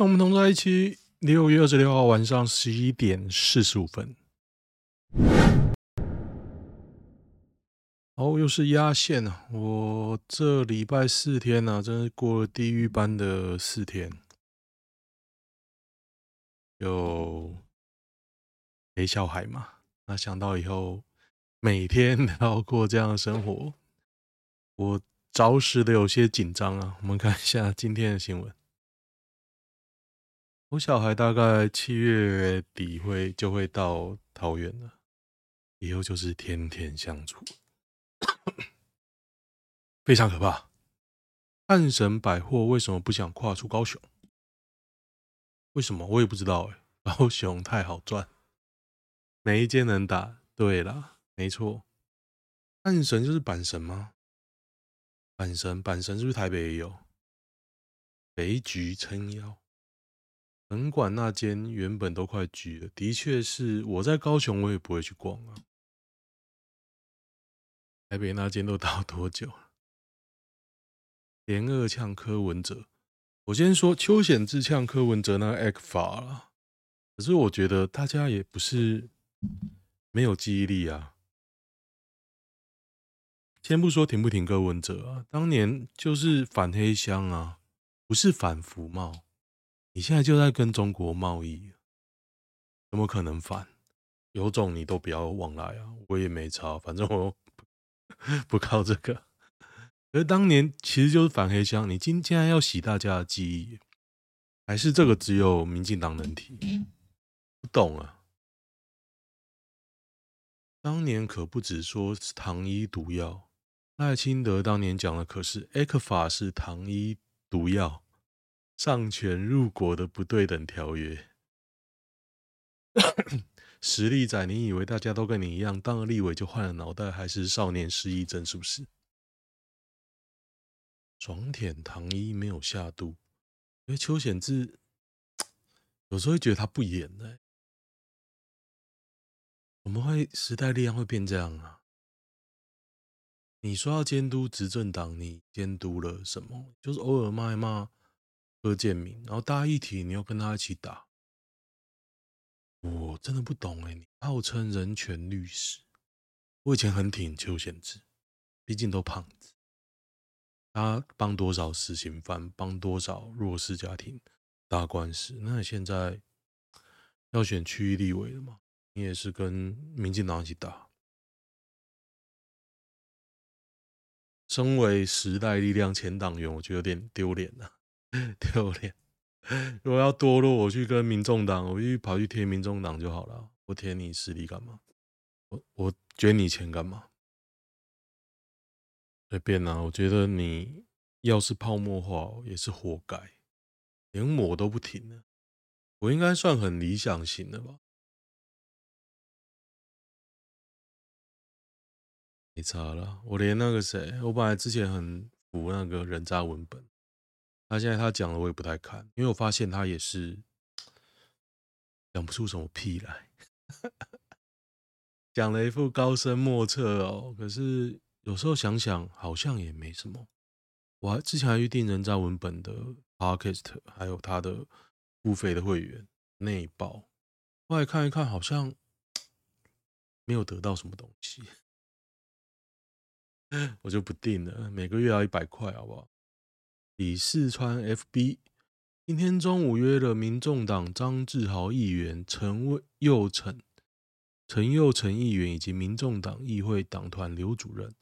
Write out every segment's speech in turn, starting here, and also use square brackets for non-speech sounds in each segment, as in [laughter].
那我们同在一起，六月二十六号晚上十一点四十五分。哦，又是压线啊。我这礼拜四天呢、啊，真是过了地狱般的四天。有陪小孩嘛？那想到以后每天都要过这样的生活，我着实的有些紧张啊。我们看一下今天的新闻。我小孩大概七月底会就会到桃园了，以后就是天天相处，非常可怕。汉神百货为什么不想跨出高雄？为什么我也不知道哎。[laughs] 高雄太好赚。哪一间能打？对了，没错，阪神就是阪神吗？阪神，阪神是不是台北也有？北橘撑腰，本馆那间原本都快橘了，的确是我在高雄我也不会去逛啊。台北那间都打多久了？连二呛柯文哲，我先说邱显智呛柯文哲那个 X 法了，可是我觉得大家也不是。没有记忆力啊！先不说挺不挺柯文哲啊，当年就是反黑箱啊，不是反服贸。你现在就在跟中国贸易，怎么可能反？有种你都不要往来啊！我也没差，反正我不 [laughs] 靠这个。而当年其实就是反黑箱，你今天要洗大家的记忆，还是这个只有民进党能提？不懂啊！当年可不只说是糖衣毒药，赖清德当年讲的可是 ECFA 是糖衣毒药，上权入国的不对等条约。实力仔，你以为大家都跟你一样，当了立委就换了脑袋，还是少年失忆症？是不是？爽舔糖衣没有下肚，因为邱显智有时候会觉得他不演呢、欸。怎么会时代力量会变这样啊？你说要监督执政党，你监督了什么？就是偶尔骂一骂柯建铭，然后大家一提，你要跟他一起打。我真的不懂哎，你号称人权律师，我以前很挺邱显智，毕竟都胖子，他帮多少死刑犯，帮多少弱势家庭打官司，那你现在要选区域立委了吗？你也是跟民进党一起打。身为时代力量前党员，我觉得有点丢脸呐，[laughs] 丢脸。如果要堕落，我去跟民众党，我去跑去贴民众党就好了。我贴你实力干嘛？我我捐你钱干嘛？随便啦，我觉得你要是泡沫化，也是活该，连我都不停了。我应该算很理想型的吧？没差了，我连那个谁，我本来之前很服那个人渣文本，他现在他讲的我也不太看，因为我发现他也是讲不出什么屁来，讲了一副高深莫测哦。可是有时候想想，好像也没什么。我还之前还预定人渣文本的 Podcast，还有他的付费的会员内报，后来看一看，好像没有得到什么东西。[laughs] 我就不定了，每个月要一百块，好不好？李四川 FB 今天中午约了民众党张志豪议员、陈佑成、陈佑成议员以及民众党议会党团刘主任，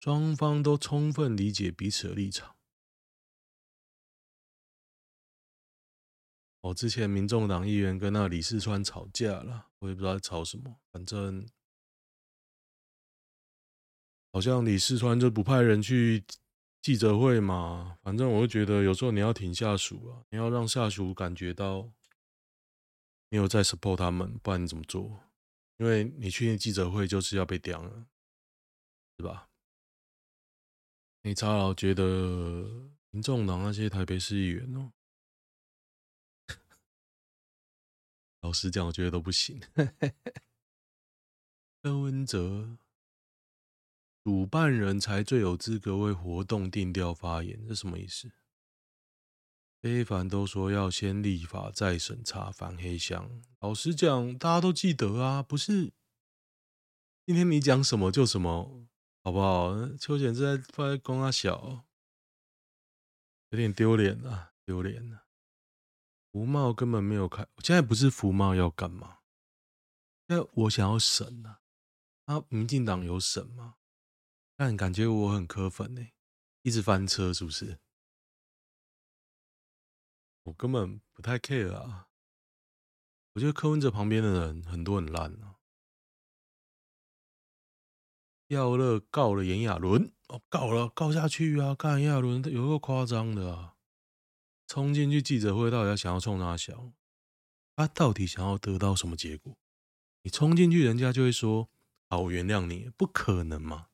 双方都充分理解彼此的立场。我之前民众党议员跟那李四川吵架了，我也不知道在吵什么，反正。好像李四川就不派人去记者会嘛，反正我就觉得有时候你要挺下属啊，你要让下属感觉到你有在 support 他们，不然你怎么做？因为你去记者会就是要被刁了，是吧？你差老觉得民众党那些台北市议员哦，老实讲，我觉得都不行。[laughs] 柯文哲。主办人才最有资格为活动定调发言，这什么意思？非凡都说要先立法再审查反黑箱。老实讲，大家都记得啊，不是？今天你讲什么就什么，好不好？邱显智在发公阿小，有点丢脸啊，丢脸啊！福茂根本没有开，现在不是福茂要干嘛？因为我想要审啊，啊，民进党有审吗？但感觉我很磕粉呢、一直翻车是不是？我根本不太 care 啊！我觉得柯文哲旁边的人很多很烂啊。耀乐告了炎亚纶，哦，告了，告下去啊！看炎亚纶有个夸张的啊，冲进去记者会，到底要想要冲他笑？他到底想要得到什么结果？你冲进去，人家就会说：“好，我原谅你。”不可能嘛？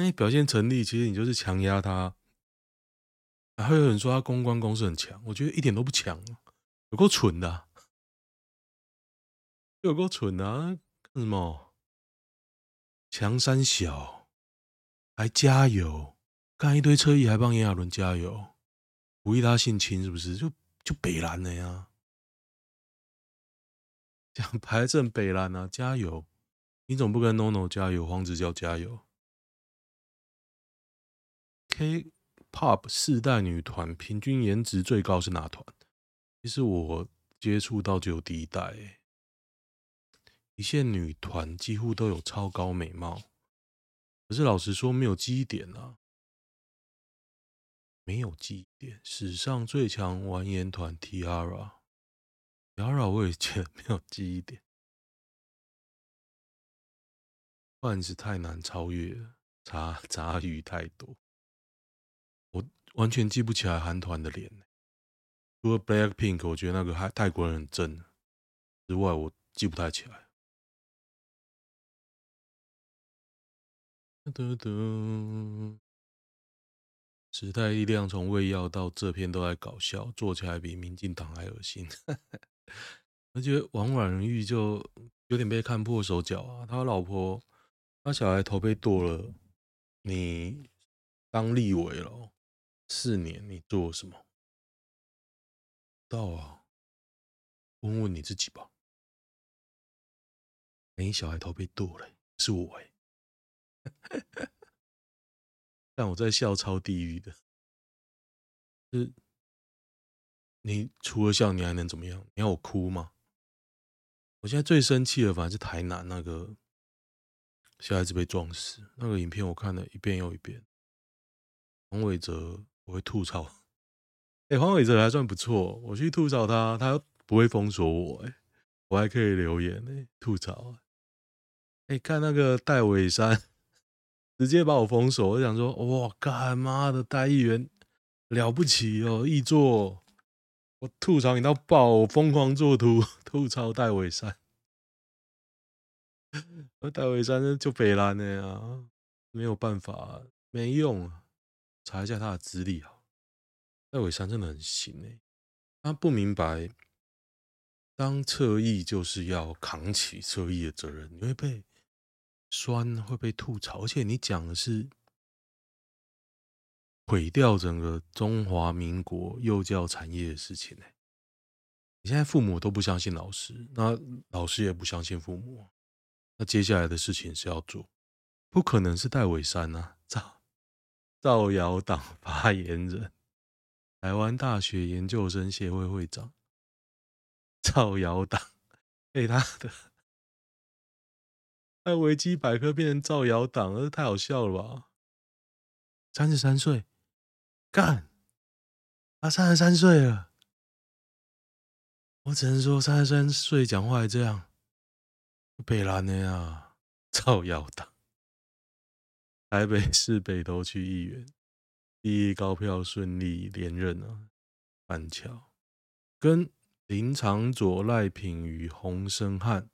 那你表现成立，其实你就是强压他。还会有人说他公关公司很强，我觉得一点都不强，有够蠢的、有够蠢、啊，干什么？强三小还加油，干一堆车衣还帮炎亚纶加油，鼓励他性侵是不是？就就北蓝了呀，[laughs] 讲排正北蓝啊，加油！你总不跟 NONO 加油，黄子佼加油？K。Pop 四代女团平均颜值最高是哪团？其实我接触到只有第一代、欸，一线女团几乎都有超高美貌，可是老实说没有记忆点啊，没有记忆点。史上最强完颜团 T-ara，T-ara 我也觉得没有记忆点，万是太难超越了，杂杂鱼太多。完全记不起来韩团的脸，除了 Blackpink，我觉得那个泰泰国人很正之外，我记不太起来。嘟嘟，时代力量从胃药到这篇都在搞笑，做起来比民进党还恶心。我觉得王婉玉就有点被看破手脚啊，他老婆他小孩头被剁了，你当立委了。四年你做了什么？到啊，问问你自己吧。你小孩头被剁了，是我哎。[laughs] 但我在笑超地狱的。是，你除了笑，你还能怎么样？你要我哭吗？我现在最生气的，反而是台南那个小孩子被撞死那个影片，我看了一遍又一遍。黄伟哲。我会吐槽，哎、黄伟哲还算不错，我去吐槽他，他不会封锁我，哎，我还可以留言，哎，吐槽，哎，看那个戴伟山，直接把我封锁，我想说，哇，干妈的戴议员了不起哦，易作，我吐槽你到爆，我疯狂做图吐槽戴伟山，[laughs] 戴伟山就北蓝的呀，没有办法，没用啊。查一下他的资历啊，戴伟山真的很行哎，他不明白，当侧翼就是要扛起侧翼的责任，你会被酸，会被吐槽，而且你讲的是毁掉整个中华民国幼教产业的事情哎，你现在父母都不相信老师，那老师也不相信父母，那接下来的事情是要做，不可能是戴伟山啊，[laughs] 造。造谣党发言人，台湾大学研究生协会会长，造谣党被他的，在维基百科变成造谣党，这太好笑了吧？三十三岁，干，他三十三岁了，我只能说三十三岁讲话还这样，北蓝的呀，造谣党。台北 [laughs] 市北投区议员第一高票顺利连任啊！板桥跟林长佐、赖品妤、洪申翰、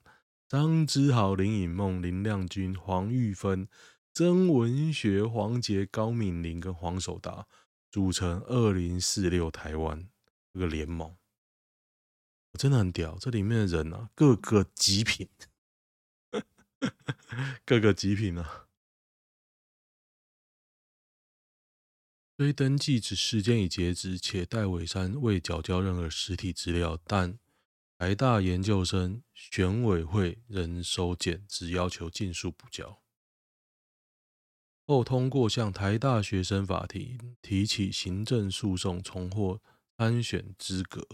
张之豪、林颖梦、林亮君、黄玉芬、曾文学、黄杰、高敏玲跟黄守达组成二零四六台湾这个联盟，真的很屌！这里面的人啊，各个极品，[laughs] 各个极品啊！虽登记之时间已截止，且戴伟山未缴交任何实体资料，但台大研究生选委会仍收件，只要求尽速补交。后通过向台大学生法庭提起行政诉讼，重获参选资格。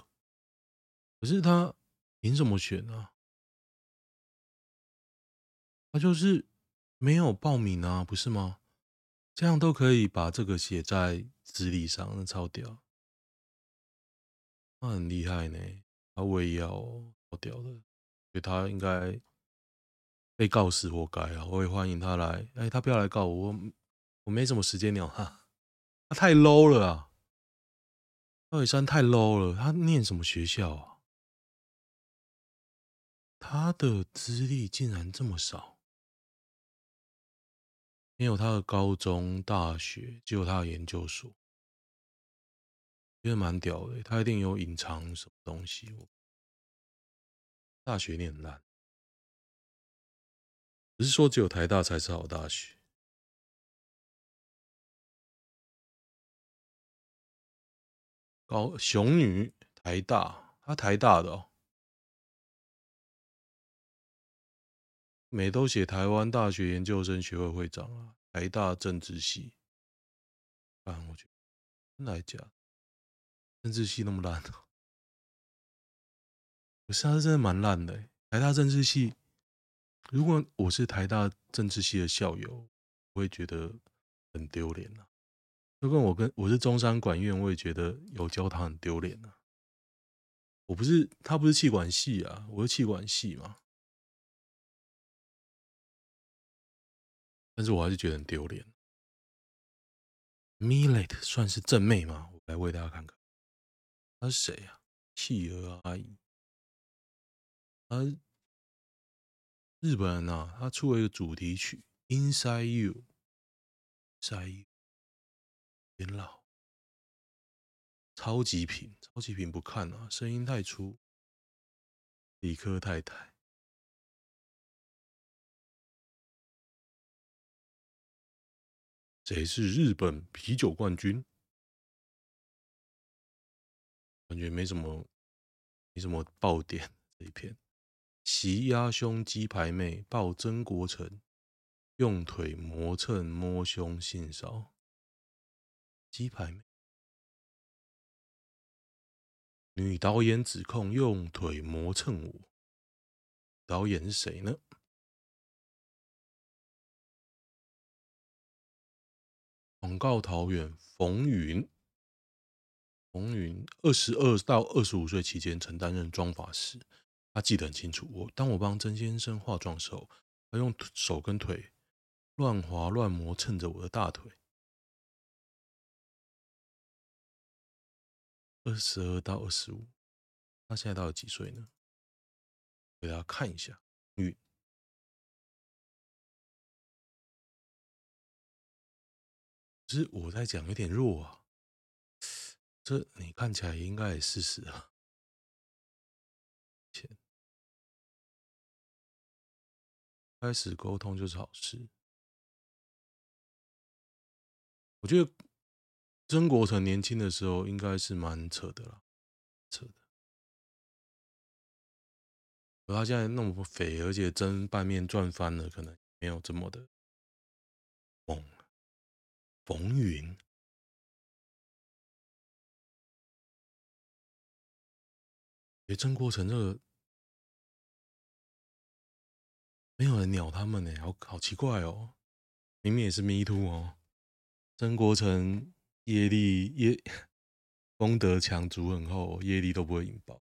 可是他凭什么选啊？他就是没有报名啊，不是吗？这样都可以把这个写在资历上，那超屌，他很厉害呢。他我也要好屌的，所以他应该被告死活该啊！我也欢迎他来，哎，他不要来告我，我，我没什么时间鸟他，他太 low 了啊！高伟山太 low 了，他念什么学校啊？他的资历竟然这么少。没有他的高中、大学，只有他的研究所，觉得蛮屌的。他一定有隐藏什么东西。大学念烂，不是说只有台大才是好大学。高雄女台大，他台大的哦。每都写台湾大学研究生学会会长啊，台大政治系，啊，我觉得真的假？政治系那么烂？不是，他是真的蛮烂的。台大政治系，如果我是台大政治系的校友，我会觉得很丢脸啊。如果我跟我是中山管院，我也觉得有教堂很丢脸啊。我不是，他不是气管系啊，我是气管系嘛。但是我还是觉得很丢脸。Millet 算是正妹吗？我来为大家看看，她是谁呀？企鹅阿姨，她日本人啊，她出了一个主题曲《Inside You》，Inside You，变老，超级品，超级品不看啊，声音太粗，理科太太。谁是日本啤酒冠军？感觉没什么，没什么爆点。这一片，袭压胸鸡排妹抱曾国城，用腿磨蹭摸胸性骚。鸡排妹，女导演指控用腿磨蹭我，导演是谁呢？广告桃园冯云，冯云二十二到二十五岁期间曾担任妆发师，他记得很清楚。我当我帮曾先生化妆时候，他用手跟腿乱滑乱磨蹭着我的大腿。二十二到二十五，他现在到底几岁呢？给大家看一下，是。我在讲有点弱啊，这你看起来应该也事实啊。开始沟通就是好事。我觉得曾国城年轻的时候应该是蛮扯的啦，扯的。可他现在那么肥，而且蒸拌面赚翻了，可能没有这么的猛。冯云，哎，曾国成这个没有人鸟他们呢，好好奇怪哦。明明也是 Me Too 哦。曾国成业力业功德强，足很厚，业力都不会引爆。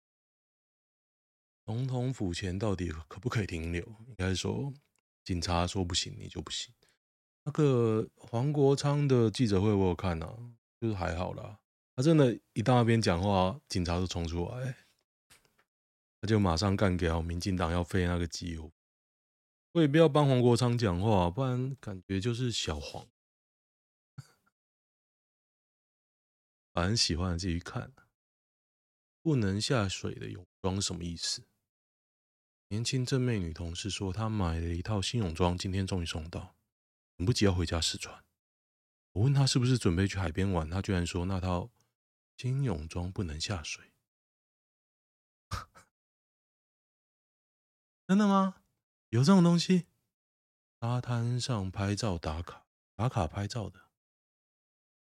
总统府前到底可不可以停留？应该说，警察说不行，你就不行。那个黄国昌的记者会我有看啊，就是还好啦。他真的，一到那边讲话，警察就冲出来，他就马上干掉民进党要废那个机油。我也不要帮黄国昌讲话，不然感觉就是小黄。反正喜欢的自己看。不能下水的泳装什么意思？年轻正妹女同事说，她买了一套新泳装，今天终于送到。等不及要回家试穿，我问他是不是准备去海边玩，他居然说那套新泳装不能下水。[laughs] 真的吗？有这种东西？沙滩上拍照打卡，打卡拍照的，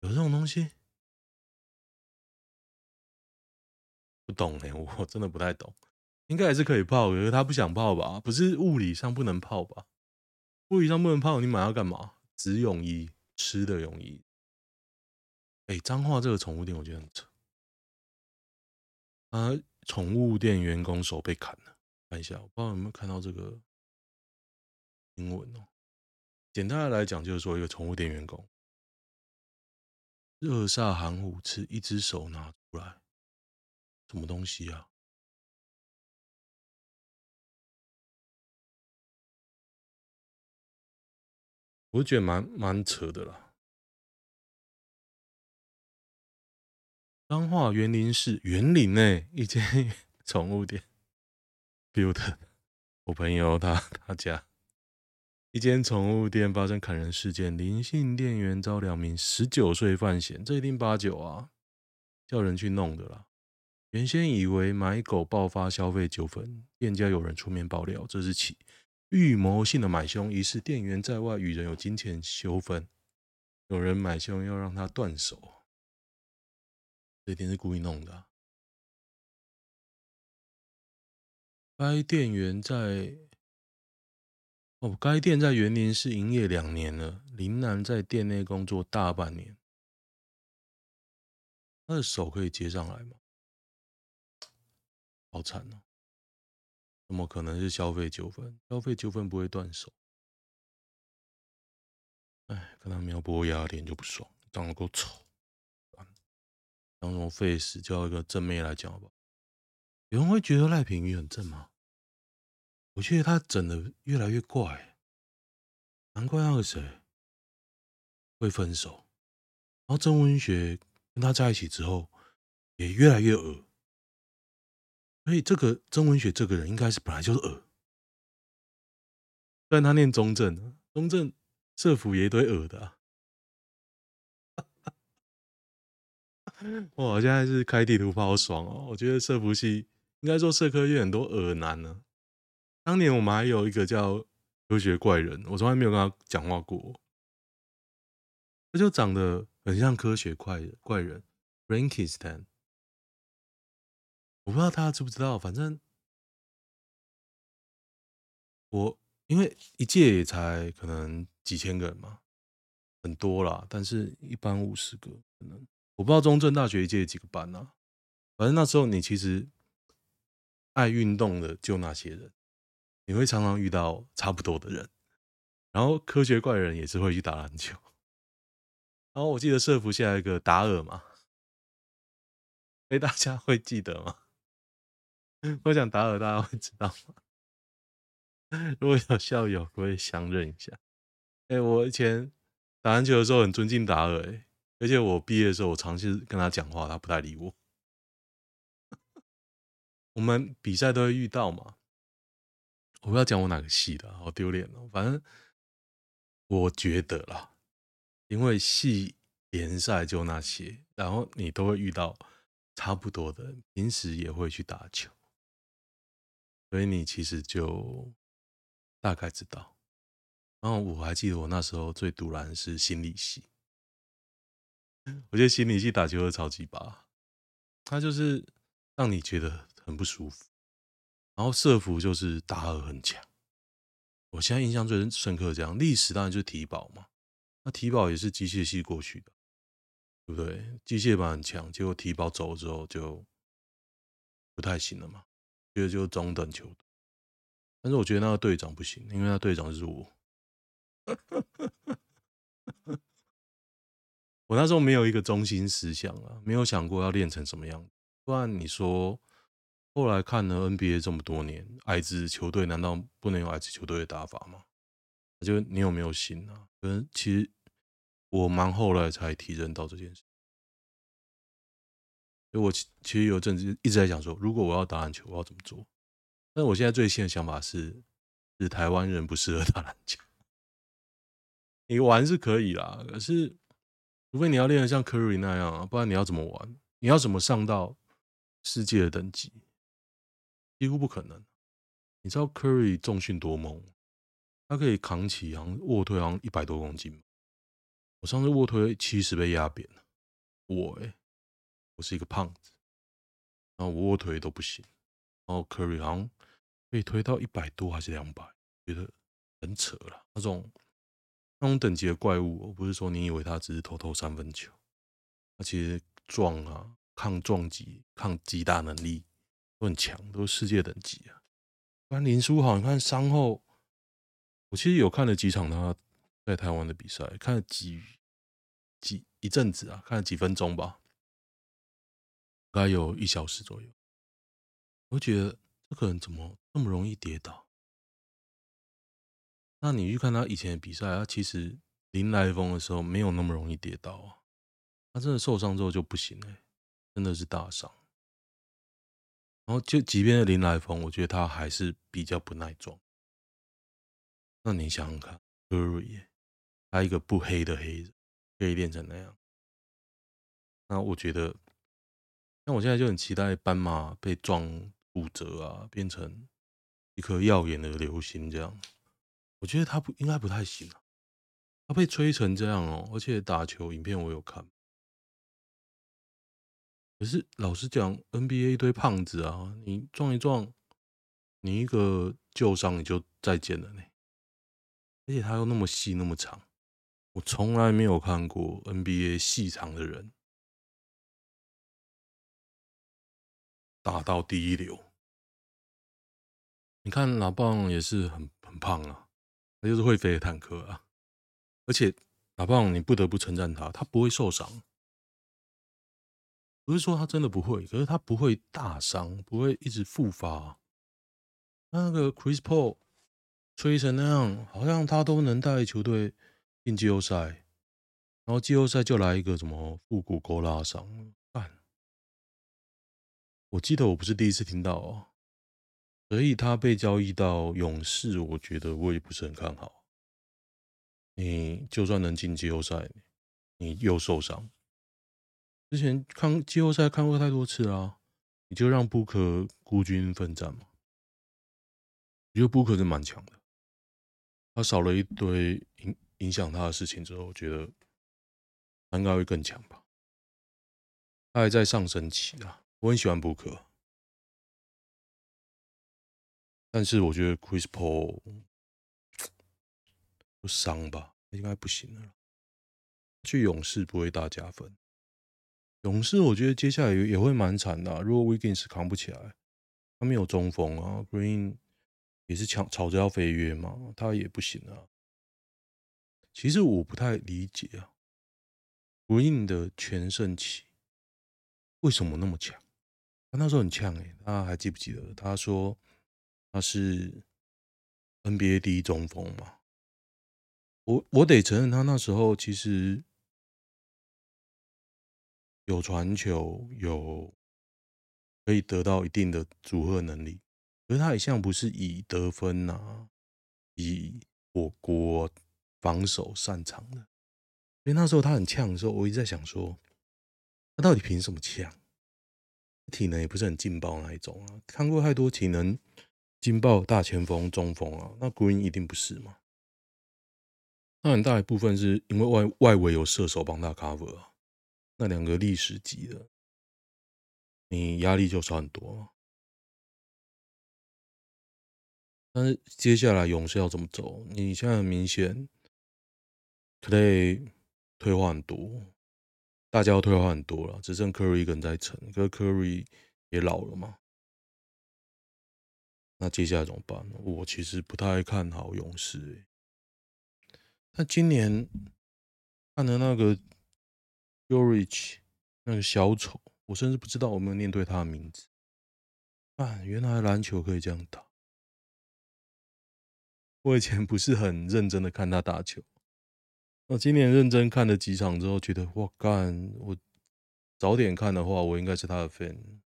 有这种东西？不懂哎，我真的不太懂。应该还是可以泡，可是他不想泡吧？不是物理上不能泡吧？物理上不能泡，你买它干嘛？只泳衣，吃的泳衣。哎，彰化这个宠物店我觉得很扯。啊，宠物店员工手被砍了，看一下，我不知道有没有看到这个新闻哦。简单的来讲，就是说一个宠物店员工热煞寒虎吃，一只手拿出来，什么东西啊？我觉得蛮蛮扯的啦。彰化园林市园林内一间 [laughs] 宠物店，build [laughs] 我朋友他他家一间宠物店发生砍人事件，林姓店员遭两名十九岁犯嫌，这一定八九啊，叫人去弄的啦。原先以为买狗爆发消费纠纷，店家有人出面爆料，这是起。预谋性的买凶，疑似店员在外与人有金钱纠纷，有人买凶要让他断手，这一定是故意弄的啊。该店员在哦，该店在园林市营业两年了，林男在店内工作大半年，他的手可以接上来吗？好惨哦。怎么可能是消费纠纷？消费纠纷不会断手。哎，看他描博雅脸就不爽，长得够丑。当什么 face 叫一个正妹来讲好不好？有人会觉得赖品妤很正吗？我觉得他整的越来越怪，难怪那个谁会分手。然后曾文学跟他在一起之后，也越来越恶。所以这个曾文雪这个人应该是本来就是恶，但他念中正，中正社辅也一堆恶的啊。[laughs] 哇，现在是开地图炮好爽哦！我觉得社辅系应该说社科院很多恶男呢。当年我们还有一个叫科学怪人，我从来没有跟他讲话过，他就长得很像科学怪怪人 r a n k i s t a n 我不知道大家知不知道，反正我因为一届也才可能几千个人嘛，很多啦，但是一般五十个可能，我不知道中正大学一届几个班啊，反正那时候你其实爱运动的就那些人，你会常常遇到差不多的人，然后科学怪人也是会去打篮球，然后我记得社福下一个达尔嘛，[laughs] 哎，大家会记得吗？我想达尔，大家会知道吗？[laughs] 如果有校友，可以相认一下。哎，我以前打篮球的时候很尊敬达尔，哎，而且我毕业的时候，我尝试跟他讲话，他不太理我。我们比赛都会遇到嘛，我不要讲我哪个系的，好丢脸哦。反正我觉得啦，因为系联赛就那些，然后你都会遇到差不多的，平时也会去打球。所以你其实就大概知道，然后我还记得我那时候最赌烂是心理系，我觉得心理系打球的超级拔，他就是让你觉得很不舒服，然后社服就是达尔很强，我现在印象最深刻的这样，历史当然就是体保嘛，那体保也是机械系过去的，对不对？机械班很强，结果体保走了之后就不太行了嘛。觉得就中等球队，但是我觉得那个队长不行，因为那队长是我。我那时候没有一个中心思想啊，没有想过要练成什么样。不然你说，后来看了 NBA 这么多年，矮子球队难道不能有矮子球队的打法吗？就你有没有心啊？可能其实我蛮后来才提认到这件事。所以我其其实有阵子一直在想说，如果我要打篮球，我要怎么做？但我现在最新的想法是，是台湾人不适合打篮球。你玩是可以啦，可是除非你要练得像 Curry 那样啊，不然你要怎么玩？你要怎么上到世界的等级？几乎不可能。你知道 Curry 重训多猛？他可以扛起，好像卧推好像一百多公斤。我上次卧推七十被压扁了。我哎、欸，是一个胖子，然后我卧推都不行。然后 Curry 好像可以推到一百多还是两百，觉得很扯了。那种那种等级的怪物，我不是说你以为他只是投投三分球，他其实撞啊、抗撞击、抗击打能力都很强，都是世界等级啊。不然林书豪，你看伤后。我其实有看了几场他在台湾的比赛，看了几几一阵子啊，看了几分钟吧，大概有一小时左右。我觉得这个人怎么那么容易跌倒？那你去看他以前的比赛，他其实临来疯的时候没有那么容易跌倒啊。他真的受伤之后就不行了，真的是大伤。然后就即便是临来疯，我觉得他还是比较不耐撞。那你想想看，Curry，他一个不黑的黑人，可以练成那样。那我觉得，那我现在就很期待斑马被撞骨折啊，变成一颗耀眼的流星这样。我觉得他不应该不太行啊，他被吹成这样哦，而且打球影片我有看。可是老实讲，NBA 一堆胖子啊，你撞一撞，你一个旧伤你就再见了呢。而且他又那么细那么长，我从来没有看过 NBA 细长的人打到第一流。你看老棒也是很很胖啊，他就是会飞的坦克啊。而且老棒你不得不称赞他，他不会受伤。不是说他真的不会，可是他不会大伤，不会一直复发。那个 Chris Paul。吹成那样，好像他都能带球队进季后赛，然后季后赛就来一个什么腹股沟拉伤，我记得我不是第一次听到哦，所以他被交易到勇士，我觉得我也不是很看好。你就算能进季后赛，你又受伤。之前看季后赛看过太多次啊，你就让布克孤军奋战嘛。我觉得布克是蛮强的。他少了一堆影影响他的事情之后，我觉得他应该会更强吧。他还在上升期啊，我很喜欢布克，但是我觉得 Chris Paul 不伤吧，应该不行了。去勇士不会大加分，勇士我觉得接下来也会蛮惨的。如果 Wiggins 扛不起来，他没有中锋啊，Green。也是抢吵着要飞跃嘛，他也不行啊。其实我不太理解啊，Green 的全盛期为什么那么强？他那时候很呛哎，大家还记不记得？他说他是 NBA 第一中锋嘛。我我得承认，他那时候其实有传球，有可以得到一定的组合能力。可是他一向不是以得分、啊，以火锅防守擅长的。所以那时候他很呛的时候，我一直在想说，他到底凭什么呛？体能也不是很劲爆那一种啊。看过太多体能劲爆大前锋、中锋啊，那 Green 一定不是嘛？那很大一部分是因为外外围有射手帮他 cover 啊，那两个历史级的，你压力就少很多。但是接下来勇士要怎么走？你现在很明显，Clay 退化很多，大家都退化很多了，只剩库里一个人在撑。可是库里也老了嘛，那接下来怎么办呢？我其实不太看好勇士欸。那今年看的那个 Yorich 那个小丑，我甚至不知道我有没有念对他的名字。啊，原来篮球可以这样打。我以前不是很认真的看他打球，我今年认真看了几场之后，觉得哇干！我早点看的话，我应该是他的 fan。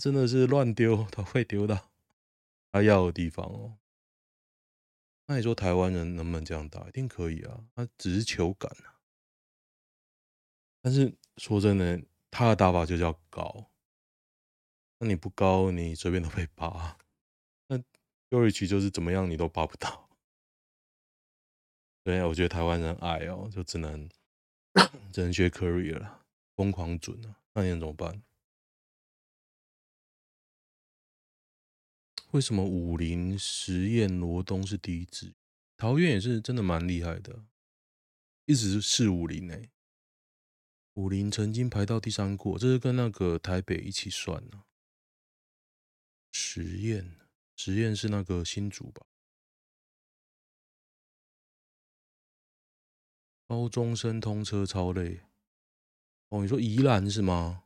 真的是乱丢，[laughs] 他会丢到他要的地方哦。那你说台湾人能不能这样打？一定可以啊，他只是球感啊。但是说真的，他的打法就叫高。那你不高，你随便都被扒。那 Yelich 就是怎么样，你都扒不到。对啊，我觉得台湾人爱哦，就只能 [laughs] 只能学 Curry 了，疯狂准啊！那你能怎么办？为什么武林实验罗东是第一支？桃园也是真的蛮厉害的，一直是武林诶。武林曾经排到第三过，这是跟那个台北一起算呢。实验实验是那个新竹吧？高中生通车超累哦！你说宜兰是吗？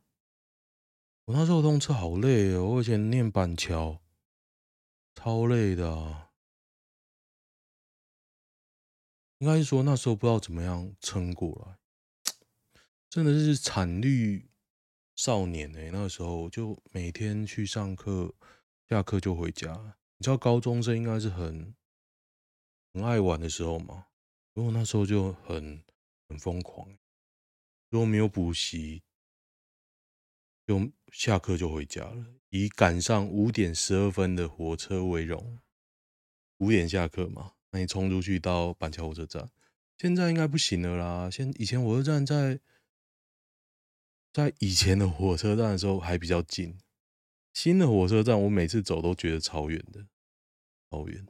我那时候通车好累哦，我以前念板桥，超累的。应该是说那时候不知道怎么样撑过来，[tsk] 真的是惨绿少年哎！那时候就每天去上课，下课就回家。你知道高中生应该是很很爱玩的时候吗吗？如果那时候就很很疯狂，如果没有补习，就下课就回家了，以赶上五点十二分的火车为荣。五点下课嘛，那你冲出去到板桥火车站。现在应该不行了啦。现以前火车站在在以前的火车站的时候还比较近，新的火车站我每次走都觉得超远的，超远。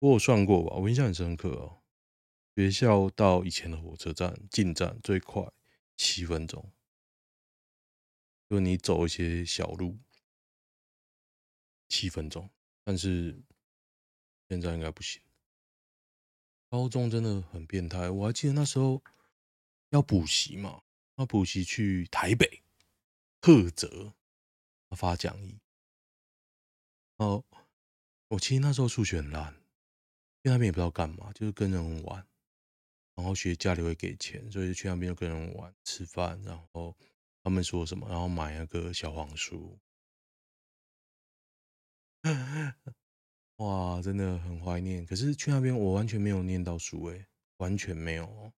我有算过吧，我印象很深刻哦。学校到以前的火车站进站最快七分钟，就你走一些小路七分钟，但是现在应该不行。高中真的很变态，我还记得那时候要补习嘛，要补习去台北赫哲发讲义。哦，我其实那时候数学很烂，因为那边也不知道干嘛，就是跟人玩。然后学家里会给钱，所以去那边跟人玩、吃饭，然后他们说什么，然后买那个小黄书。[laughs] 哇，真的很怀念。可是去那边我完全没有念到书，诶，完全没有。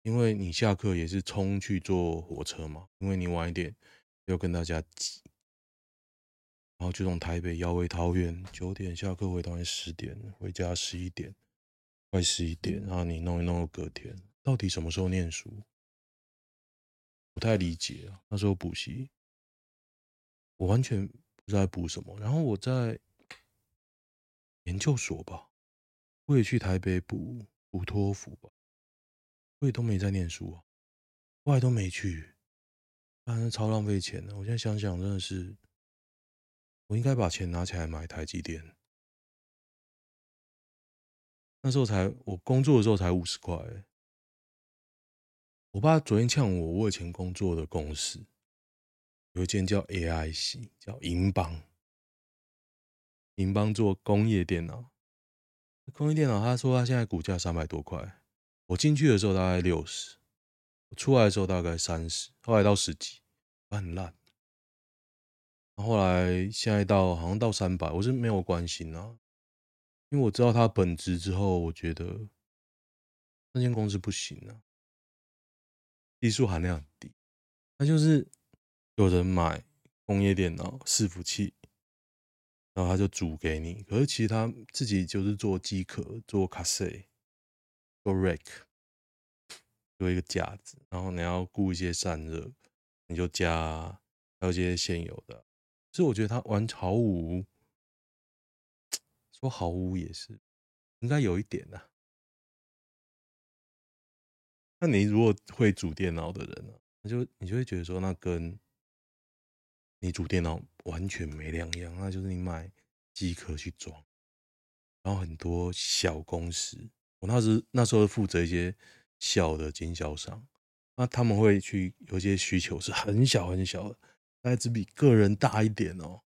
因为你下课也是冲去坐火车嘛，因为你晚一点要跟大家挤，然后就从台北要回桃园，九点下课回桃园，十点回家，十一点。快十一点，然后你弄一弄，隔天到底什么时候念书？不太理解啊。那时候补习，我完全不知道补什么。然后我在研究所吧，我也去台北补补托福吧，我也都没在念书啊，后来都没去，反正超浪费钱的。我现在想想，真的是，我应该把钱拿起来买台积电。那时候才我工作的时候才五十块。我爸昨天呛我，我以前工作的公司有一间叫 AI 系，叫银邦。银邦做工业电脑，工业电脑，他说他现在股价三百多块。我进去的时候大概六十，我出来的时候大概三十，后来到十几，很烂。后来现在到好像到三百，我是没有关心啊。因为我知道它本质之后，我觉得那间公司不行啊，技术含量很低。那就是有人买工业电脑伺服器，然后他就租给你，可是其实他自己就是做机壳、做卡塞、做 rack，[laughs] 做一个架子，然后你要雇一些散热，你就加还有一些现有的。所以我觉得他玩毫无。说毫无也是，应该有一点的。那你如果会组电脑的人呢，那就你就会觉得说，那跟你组电脑完全没两样。那就是你买机壳去装，然后很多小公司，我那时那时候负责一些小的经销商，那他们会去有些需求是很小很小的，大概只比个人大一点哦。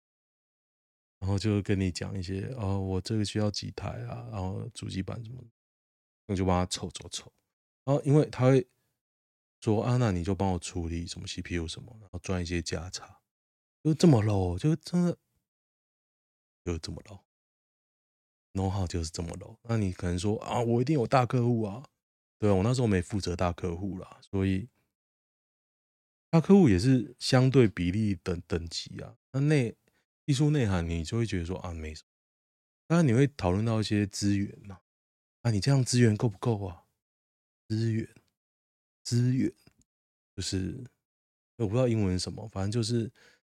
然后就跟你讲一些哦，我这个需要几台啊，然后主机板什么，我就帮他凑凑凑。然后因为他会说啊，那你就帮我处理什么 CPU 什么，然后赚一些价差，就这么 low，就真的就这么 low，know-how 就是这么 low。那你可能说啊，我一定有大客户啊，对，我那时候没负责大客户啦，所以大客户也是相对比例等等级啊。那内技术内涵，你就会觉得说啊，没什么。当然你会讨论到一些资源嘛？啊，你这样资源够不够啊？资源，资源，就是我不知道英文什么，反正就是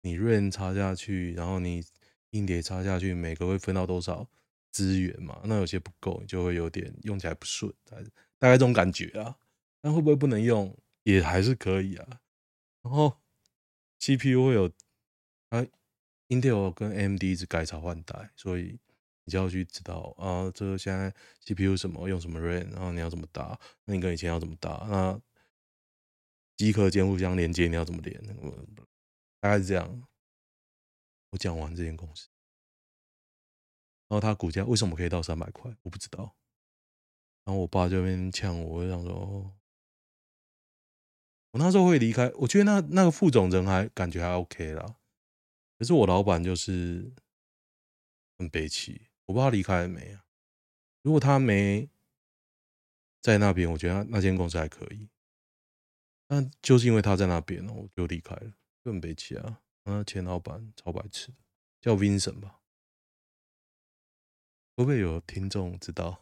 你 ran 插下去，然后你硬碟插下去，每个会分到多少资源嘛？那有些不够，就会有点用起来不顺，大概这种感觉啊。那会不会不能用？也还是可以啊。然后 CPU 会有啊，Intel 跟 AMD 一直改朝换代，所以。你就要去知道啊，这个现在 CPU 什么用什么 RAM，然后你要怎么打？那你跟以前要怎么打？那机壳间互相连接，你要怎么连？大概是这样。我讲完这间公司，然后它股价为什么可以到三百块？我不知道。然后我爸这边呛我，我就想说，哦我那时候会离开。我觉得那那个副总人还感觉还 OK 啦，可是我老板就是很悲戚。我不知道他离开了没啊？如果他没在那边，我觉得那间公司还可以。但就是因为他在那边，我就离开了，就很悲戚啊！那前老板超白痴，叫 Vincent 吧？会不会有听众知道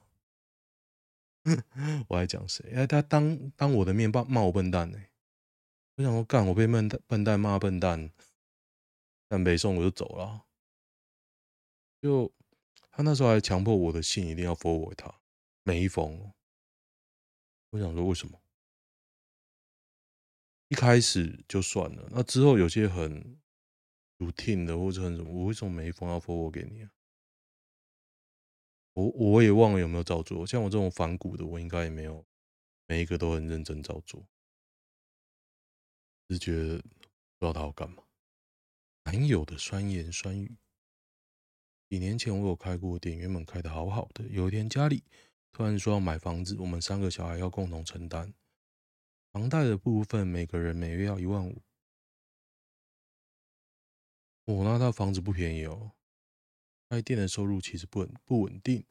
[laughs] 我在讲谁？哎，他当当我的面骂骂我笨蛋呢、我想说，干我被笨蛋笨蛋骂笨蛋，但没送我就走了，就。他那时候还强迫我的信一定要 forward 他每一封，我想说为什么？一开始就算了，那之后有些很 routine 的或者很什么，我为什么每一封要 forward 给你啊？我我也忘了有没有照做，像我这种反骨的，我应该也没有每一个都很认真照做，只是觉得不知道他要干嘛。男友的酸言酸语。几年前我有开过店，原本开得好好的。有一天家里突然说要买房子，我们三个小孩要共同承担房贷的部分，每个人每月要一万五。我那套房子不便宜哦。开店的收入其实不稳不稳定，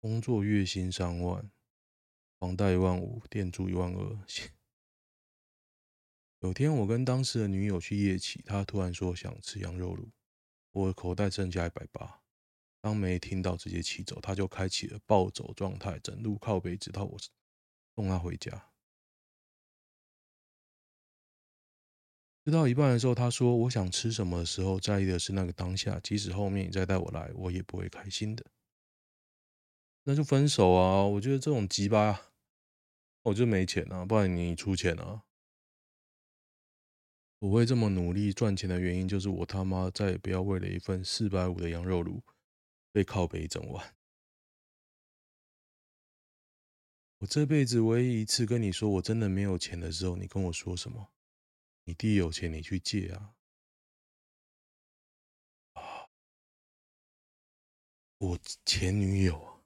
工作月薪三万，房贷一万五，店租一万二。[laughs] 有天我跟当时的女友去夜骑，她突然说想吃羊肉炉。我的口袋剩下一百八，当没听到直接骑走，他就开启了暴走状态，整路靠北，直到我送他回家。吃到一半的时候，他说：“我想吃什么的时候，在意的是那个当下，即使后面你再带我来，我也不会开心的。”那就分手啊！我觉得这种鸡巴，我就没钱啊，不然你出钱啊。我会这么努力赚钱的原因，就是我他妈再也不要为了一份四百五的羊肉炉被靠北一整晚。我这辈子唯一一次跟你说我真的没有钱的时候，你跟我说什么？你弟有钱，你去借啊！啊，我前女友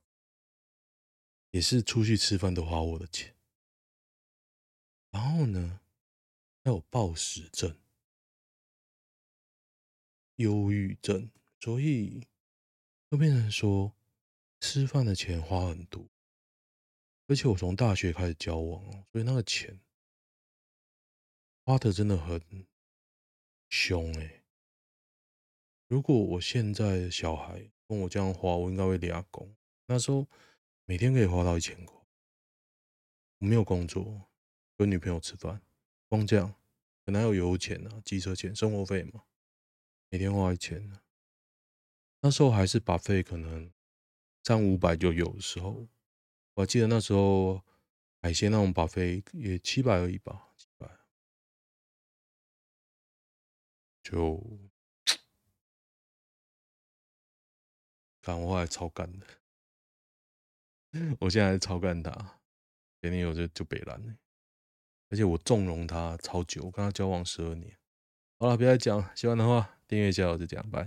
也是出去吃饭都花我的钱，然后呢？有暴食症、忧郁症，所以就变成说吃饭的钱花很多。而且我从大学开始交往，所以那个钱花的真的很凶欸。如果我现在小孩跟我这样花，我应该会立功。那时候每天可以花到一千块，我没有工作，跟女朋友吃饭。光这样，本来有油钱啊、机车钱、生活费嘛，每天花一千呢。那时候还是 buffet，可能三五百就有的时候。我记得那时候海鲜那种 buffet 也七百而已吧，七百。就，干我后来超干的，[laughs] 我现在还超干他，前女友就就北烂了。而且我纵容他超久，我跟他交往十二年。好了，不要再讲，喜欢的话订阅一下，我就这样，拜。